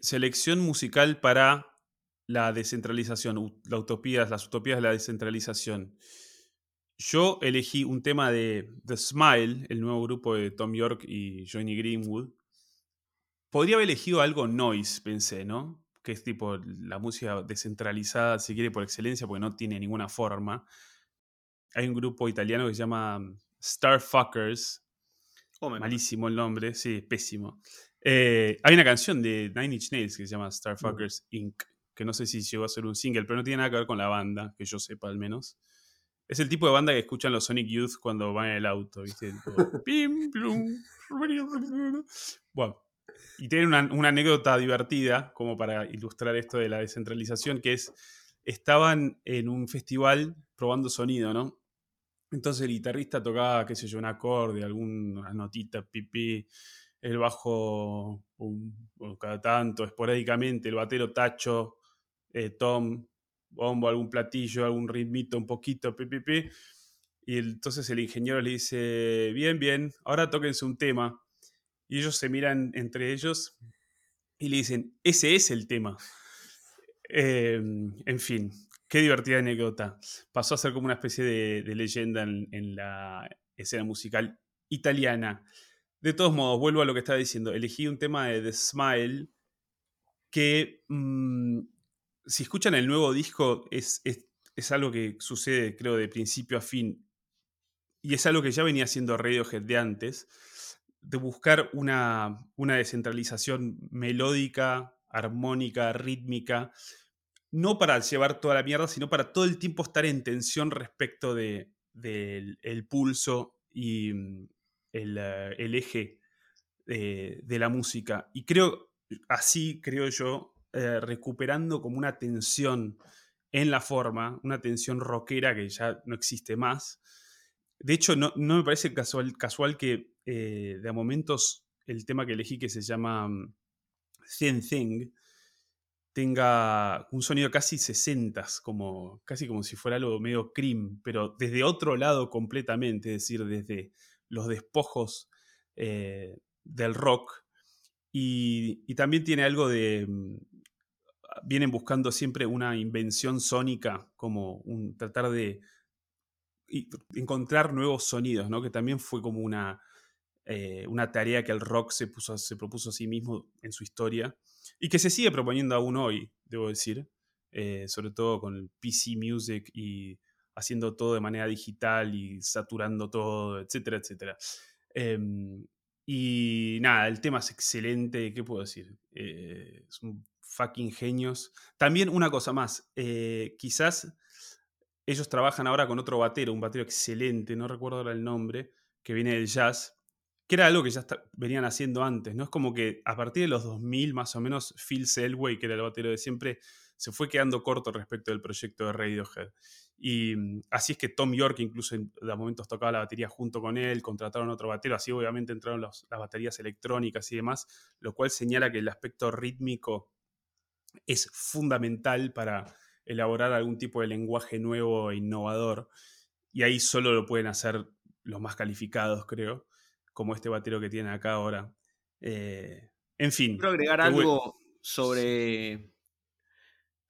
selección musical para la descentralización, la utopía, las utopías de la descentralización. Yo elegí un tema de The Smile, el nuevo grupo de Tom York y Johnny Greenwood. Podría haber elegido algo noise, pensé, ¿no? Que es tipo la música descentralizada, si quiere, por excelencia, porque no tiene ninguna forma. Hay un grupo italiano que se llama Starfuckers. Oh, Malísimo el nombre, sí, pésimo. Eh, hay una canción de Nine Inch Nails que se llama Starfuckers Inc., que no sé si llegó a ser un single, pero no tiene nada que ver con la banda, que yo sepa al menos. Es el tipo de banda que escuchan los Sonic Youth cuando van en el auto, ¿viste? bueno, y tiene una, una, anécdota divertida como para ilustrar esto de la descentralización, que es, estaban en un festival probando sonido, ¿no? Entonces el guitarrista tocaba, qué sé yo, un acorde, alguna notita, pipí, el bajo cada tanto, esporádicamente, el batero Tacho, eh, Tom, bombo, algún platillo, algún ritmito, un poquito, pi, Y entonces el ingeniero le dice, bien, bien, ahora tóquense un tema. Y ellos se miran entre ellos y le dicen, ese es el tema. Em, en fin, qué divertida anécdota. Pasó a ser como una especie de, leyenda en, la escena musical italiana. De todos modos, vuelvo a lo que estaba diciendo. Elegí un tema de The Smile que, mm, si escuchan el nuevo disco, es, es, algo que sucede, creo, de principio a fin. Y es algo que ya venía haciendo Radiohead de antes, de buscar una, una descentralización melódica, armónica, rítmica, no para llevar toda la mierda, sino para todo el tiempo estar en tensión respecto del de, pulso y mm, eh, el, eje de la música. Y creo, así creo yo, eh, recuperando como una tensión en la forma, una tensión rockera que ya no existe más. De hecho, no, me parece casual, casual que eh, de a momentos el tema que elegí que se llama mm, Thin Thing tenga un sonido casi 60, como, casi como si fuera algo medio cream, pero desde otro lado completamente, es decir, desde los despojos eh, del rock. Y, también tiene algo de... Mm, vienen buscando siempre una invención sónica, como un, tratar de encontrar nuevos sonidos, ¿no? que también fue como una, eh, una tarea que el rock se, puso, se propuso a sí mismo en su historia y que se sigue proponiendo aún hoy, debo decir, eh, sobre todo con el PC Music y haciendo todo de manera digital y saturando todo, etcétera, etcétera. Em, y nada, el tema es excelente, ¿qué puedo decir? Eh, son fucking genios. También una cosa más, eh, quizás ellos trabajan ahora con otro batero, un batero excelente, no recuerdo ahora el nombre, que viene del jazz, que era algo que ya venían haciendo antes, ¿no? Es como que a partir de los 2000 más o menos Phil Selway, que era el batero de siempre, se fue quedando corto respecto del proyecto de Radiohead. Y mm, así es que Tom York incluso en momentos tocaba la batería junto con él, contrataron otro batero, así obviamente entraron las baterías electrónicas y demás, lo cual señala que el aspecto rítmico es fundamental para elaborar algún tipo de lenguaje nuevo e innovador. Y ahí solo lo pueden hacer los más calificados, creo, como este batero que tienen acá ahora. Eh, en fin. Quiero agregar algo sobre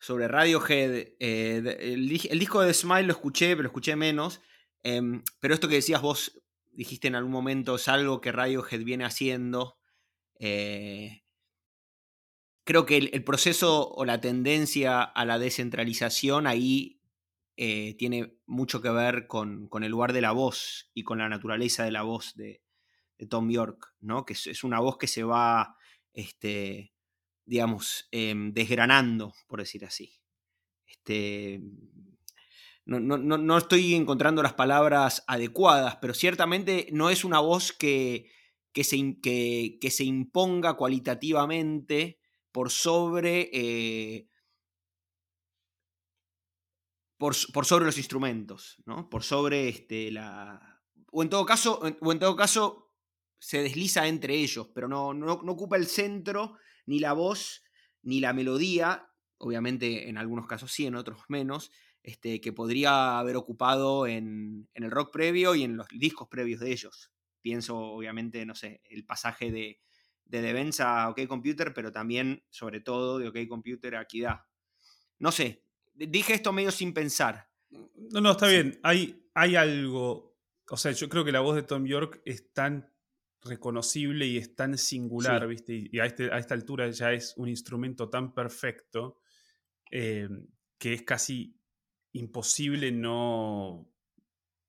sobre Radiohead. Eh, el, disco de Smile lo escuché, pero lo escuché menos. Em, pero esto que decías vos, dijiste en algún momento, es algo que Radiohead viene haciendo. Eh, creo que el, proceso o la tendencia a la descentralización ahí eh, tiene mucho que ver con, el lugar de la voz y con la naturaleza de la voz de, Tom York, ¿no? Que es, una voz que se va este, digamos, em, desgranando, por decir así. Este, no, estoy encontrando las palabras adecuadas, pero ciertamente no es una voz que, que, se, que, se, imponga cualitativamente por sobre, eh, por, sobre los instrumentos, ¿no? por sobre este, la... O en todo caso, o en todo caso se desliza entre ellos, pero no, no, ocupa el centro ni la voz, ni la melodía, obviamente en algunos casos sí, en otros menos, este, que podría haber ocupado en, el rock previo y en los discos previos de ellos. Pienso, obviamente, no sé, el pasaje de, de defensa a OK Computer, pero también, sobre todo, de OK Computer a Kidá. No sé, dije esto medio sin pensar. No, no, está bien. Hay, hay algo. O sea, yo creo que la voz de Tom York es tan reconocible y es tan singular, ¿viste? Y este, a, esta altura ya es un instrumento tan perfecto eh, que es casi imposible no.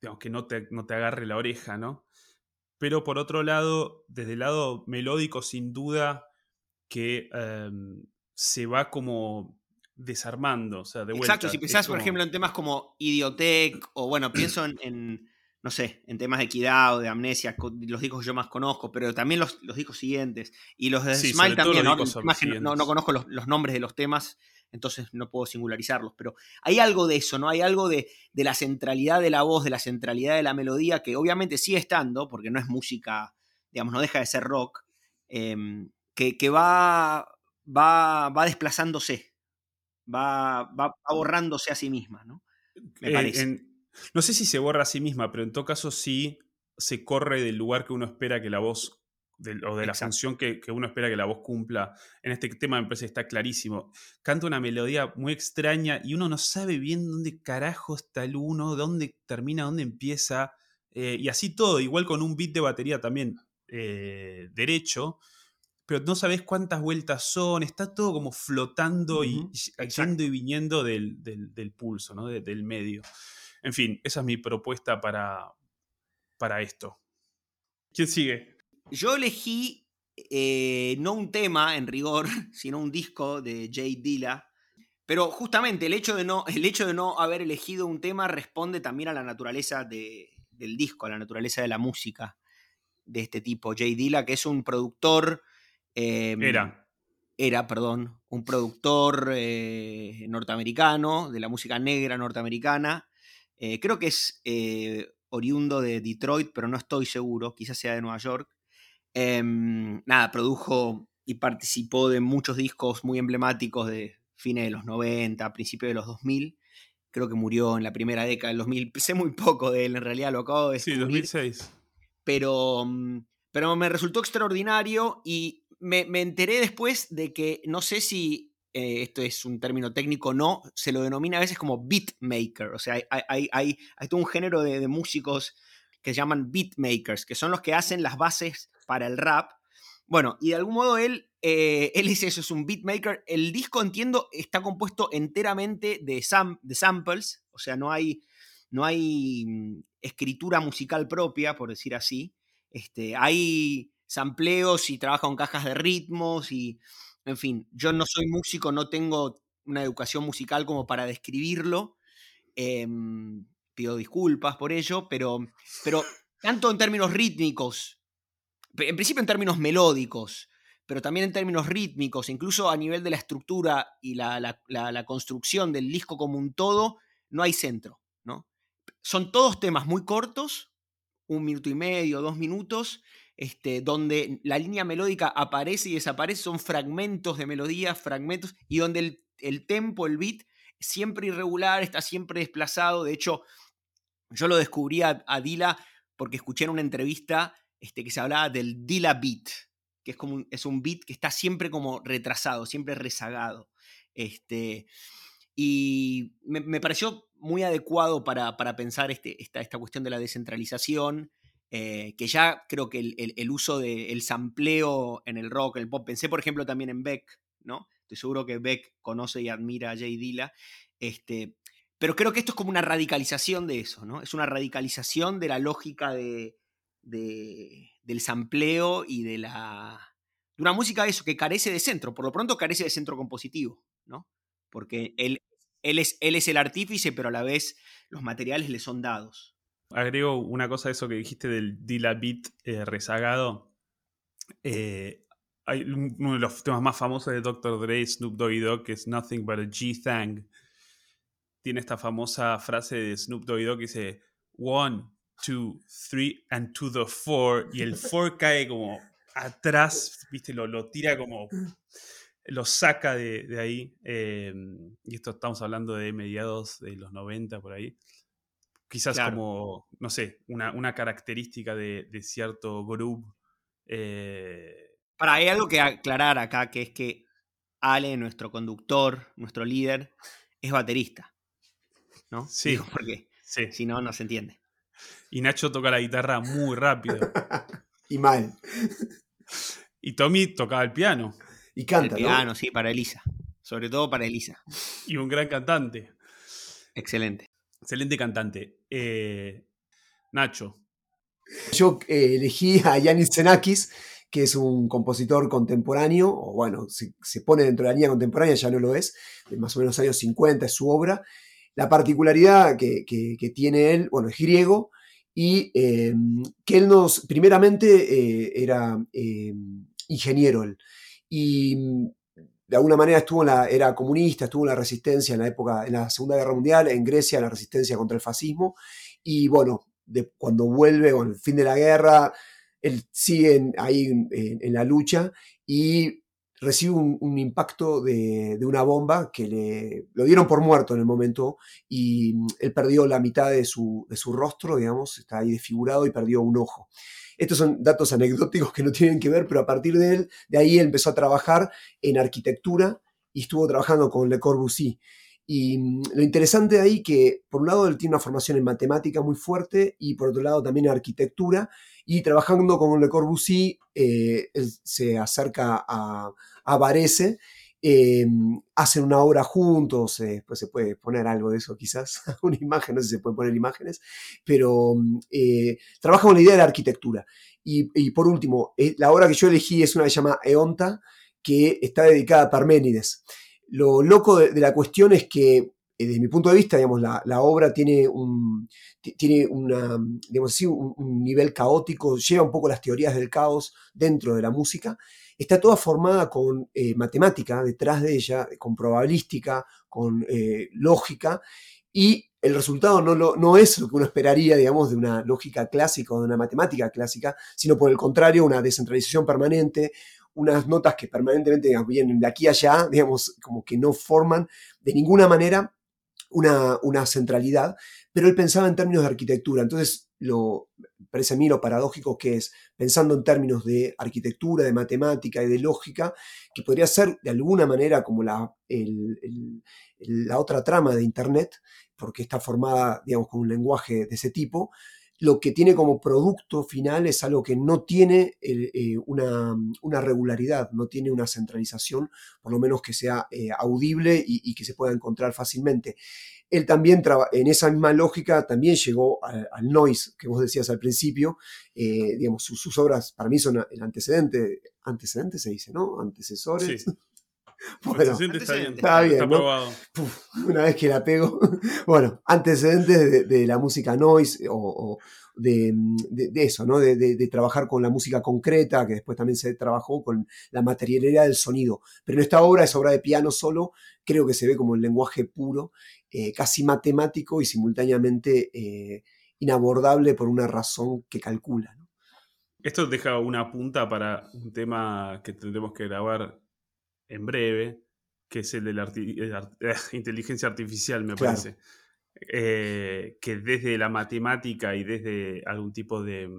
Digamos, que no te, no te agarre la oreja, ¿no? Pero por otro lado, desde el lado melódico, sin duda que em, se va como desarmando, o sea, de vuelta. Exacto, si pensás, por ejemplo, en temas como Idiotech, o bueno, pienso en, no sé, en temas de equidad o de amnesia, los discos que yo más conozco, pero también los, discos siguientes. Y los de Smile también, ¿no? ¿no? conozco los, nombres de los temas, entonces no puedo singularizarlos, pero hay algo de eso, ¿no? Hay algo de, la centralidad de la voz, de la centralidad de la melodía, que obviamente sigue estando, porque no es música, digamos, no deja de ser rock, em, que, va, va, va desplazándose, va, va, borrándose a sí misma, ¿no? Me eh, parece. No sé si se borra a sí misma, pero en todo caso sí se corre del lugar que uno espera que la voz o de la función que, uno espera que la voz cumpla. En este tema me parece que está clarísimo. Canta una melodía muy extraña y uno no sabe bien dónde carajo está el uno, dónde termina, dónde empieza. Eh, y así todo, igual con un beat de batería también eh, derecho, pero no sabes cuántas vueltas son, está todo como flotando y yendo y viniendo del, pulso, ¿no? del medio. En fin, esa es mi propuesta para, para esto. ¿Quién sigue? Yo elegí eh, no un tema en rigor, sino un disco de Jay Dilla. Pero justamente el hecho, de no, el hecho de no haber elegido un tema responde también a la naturaleza del disco, a la naturaleza de la música de este tipo. Jay Dilla, que es un productor. Em, era. Era, perdón, un productor eh, norteamericano, de la música negra norteamericana. Eh, creo que es oriundo de Detroit, pero no estoy seguro, quizás sea de Nueva York. Em, nada, produjo y participó de muchos discos muy emblemáticos de fines de los 90, principios de los 2000. Creo que murió en la primera década del 2000. Sé muy poco de él, en realidad lo acabo de Sí, 2006. Pero, mm, pero me resultó extraordinario y me, enteré después de que, no sé si eh, esto es un término técnico no, se lo denomina a veces como beatmaker. O sea, hay, hay, hay, todo un género de, músicos que se llaman beatmakers, que son los que hacen las bases para el rap. Bueno, y de algún modo él, eh, él es eso, es un beatmaker. El disco, entiendo, está compuesto enteramente de, de samples, o sea, no hay, no hay mm, escritura musical propia, por decir así. Este, hay sampleos y trabaja con cajas de ritmos y, en fin, yo no soy músico, no tengo una educación musical como para describirlo. Em, pido disculpas por ello, pero, pero tanto en términos rítmicos en principio en términos melódicos, pero también en términos rítmicos, incluso a nivel de la estructura y la, construcción del disco como un todo, no hay centro. ¿no? Son todos temas muy cortos, un minuto y medio, dos minutos, este, donde la línea melódica aparece y desaparece, son fragmentos de melodía, fragmentos, y donde el, el tempo, el beat, siempre irregular, está siempre desplazado. De hecho, yo lo descubrí a, Dila porque escuché en una entrevista este, que se hablaba del Dila Beat, que es, como un, es un beat que está siempre como retrasado, siempre rezagado. Este, y me, pareció muy adecuado para, pensar este, esta, esta, cuestión de la descentralización, eh, que ya creo que el, uso del sampleo en el rock, el pop, pensé por ejemplo también en Beck, ¿no? Estoy seguro que Beck conoce y admira a Jay Dilla, este, pero creo que esto es como una radicalización de eso, ¿no? Es una radicalización de la lógica de, del sampleo y de la de una música eso que carece de centro, por lo pronto carece de centro compositivo, ¿no? Porque él, él, es, él es el artífice, pero a la vez los materiales le son dados. Agrego una cosa a eso que dijiste del Dilla Beat eh, rezagado. Eh, hay uno de los temas más famosos de Dr. Dre, Snoop Doggy Dogg, que es Nothing But a G-Thang. Tiene esta famosa frase de Snoop Doggy Dogg que dice, One, two, three, and to the four. Y el four cae como atrás, ¿viste? Lo, lo tira como. Lo saca de, ahí. Em, y esto estamos hablando de mediados de los 90 por ahí. Quizás como, no sé, una, una característica de, cierto groove. Eh, Para, hay algo que aclarar acá, que es que Ale, nuestro conductor, nuestro líder, es baterista. ¿No? Sí. porque Sí. si no, no se entiende. Y Nacho toca la guitarra muy rápido. y mal. Y Tommy tocaba el piano. Y El canta, ¿no? piano, sí, para Elisa. Sobre todo para Elisa. Y un gran cantante. Excelente. Excelente cantante. Eh, Nacho. Yo eh, elegí a Yanis Xenakis, que es un compositor contemporáneo, o bueno, se, pone dentro de la línea contemporánea, ya no lo es, de más o menos años 50 es su obra. La particularidad que, que- tiene él, bueno, es griego, y eh, que él nos, primeramente era ingeniero él, y de alguna manera estuvo en la, era comunista, estuvo en la resistencia en la época, en la Segunda Guerra Mundial, en Grecia, en la resistencia contra el fascismo, y bueno, cuando vuelve, con el fin de la guerra, él sigue ahí en la lucha y recibe un, un impacto de, de una bomba que le lo dieron por muerto en el momento y mm, él perdió la mitad de su, de su rostro, digamos, está ahí desfigurado y perdió un ojo. Estos son datos anecdóticos que no tienen que ver, pero a partir de él, de ahí él empezó a trabajar en arquitectura y estuvo trabajando con Le Corbusier. Y mm, lo interesante de ahí que, por un lado, él tiene una formación en matemática muy fuerte y por otro lado también en arquitectura. Y trabajando con Le Corbusier, eh, él se acerca a, a Varese, eh, hacen una obra juntos, después se puede poner algo de eso quizás, una imagen, no sé si se pueden poner imágenes, pero eh, trabaja con la idea de la arquitectura. Y, por último, eh, la obra que yo elegí es una que se llama Eonta, que está dedicada a Parménides. Lo loco de, la cuestión es que, eh, desde mi punto de vista, digamos, la, obra tiene un, ti- tiene una, digamos un nivel caótico, lleva un poco las teorías del caos dentro de la música. Está toda formada con eh, matemática detrás de ella, con probabilística, con eh, lógica, y el resultado no, es lo que uno esperaría, digamos, de una lógica clásica o de una matemática clásica, sino por el contrario, una descentralización permanente, unas notas que permanentemente vienen de aquí a allá, digamos, como que no forman de ninguna manera una centralidad, pero él pensaba en términos de arquitectura. Entonces, lo, parece a mí paradójico que es, pensando en términos de arquitectura, de matemática y de lógica, que podría ser de alguna manera como la, la otra trama de Internet, porque está formada, digamos, con un lenguaje de ese tipo, lo que tiene como producto final es algo que no tiene eh, una, una regularidad, no tiene una centralización, por lo menos que sea eh, audible y que se pueda encontrar fácilmente. Él también, en esa misma lógica, también llegó al, al noise que vos decías al principio. Eh, digamos, sus, sus obras para mí son el antecedente, antecedente se dice, ¿no? Antecesores. Sí. Bueno, Antecedente está bien. Está bien, ¿no? probado. Puf, una vez que la pego. Bueno, antecedentes de, de la música noise o, o de, de- de eso, ¿no? De trabajar con la música concreta, que después también se trabajó con la materialidad del sonido. Pero en esta obra es obra de piano solo, creo que se ve como el lenguaje puro, eh, casi matemático y simultáneamente eh, inabordable por una razón que calcula. ¿no? Esto deja una punta para un tema que tendremos que grabar en breve, que es el de la arti- inteligencia artificial, me Claro. parece. Eh, que desde la matemática y desde algún tipo de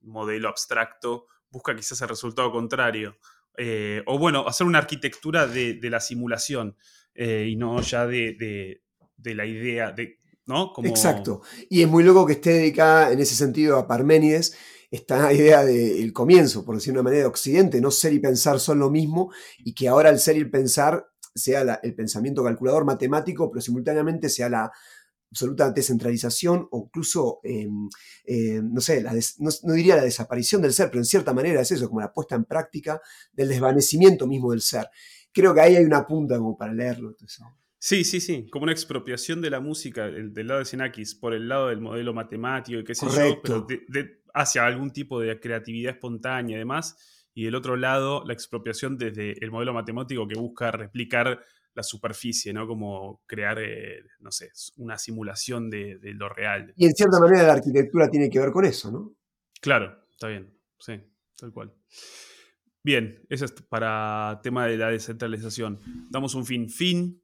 modelo abstracto busca quizás el resultado contrario. Eh, o bueno, hacer una arquitectura de, de la simulación eh, y no ya de, de- de la idea, de, ¿no? Exacto. Y es muy loco que esté dedicada en ese sentido a Parménides, esta idea del comienzo, por decir de una manera, de Occidente, no ser y pensar son lo mismo, y que ahora el ser y el pensar sea el pensamiento calculador matemático, pero simultáneamente sea la absoluta descentralización o incluso, eh, eh, no sé, no, diría la desaparición del ser, pero en cierta manera es eso, como la puesta en práctica del desvanecimiento mismo del ser. Creo que ahí hay una punta como para leerlo. Sí, sí, sí, como una expropiación de la música el- del lado de Xenakis por el lado del modelo matemático y qué sé yo, pero de- de- hacia algún tipo de creatividad espontánea y demás, y del otro lado la expropiación desde el modelo matemático que busca replicar la superficie, ¿no? Como crear, eh, no sé, una simulación de, de lo real. Y en cierta manera la arquitectura tiene que ver con eso, ¿no? Claro, está bien, sí, tal cual. Bien, eso es para tema de la descentralización. Damos un fin. Fin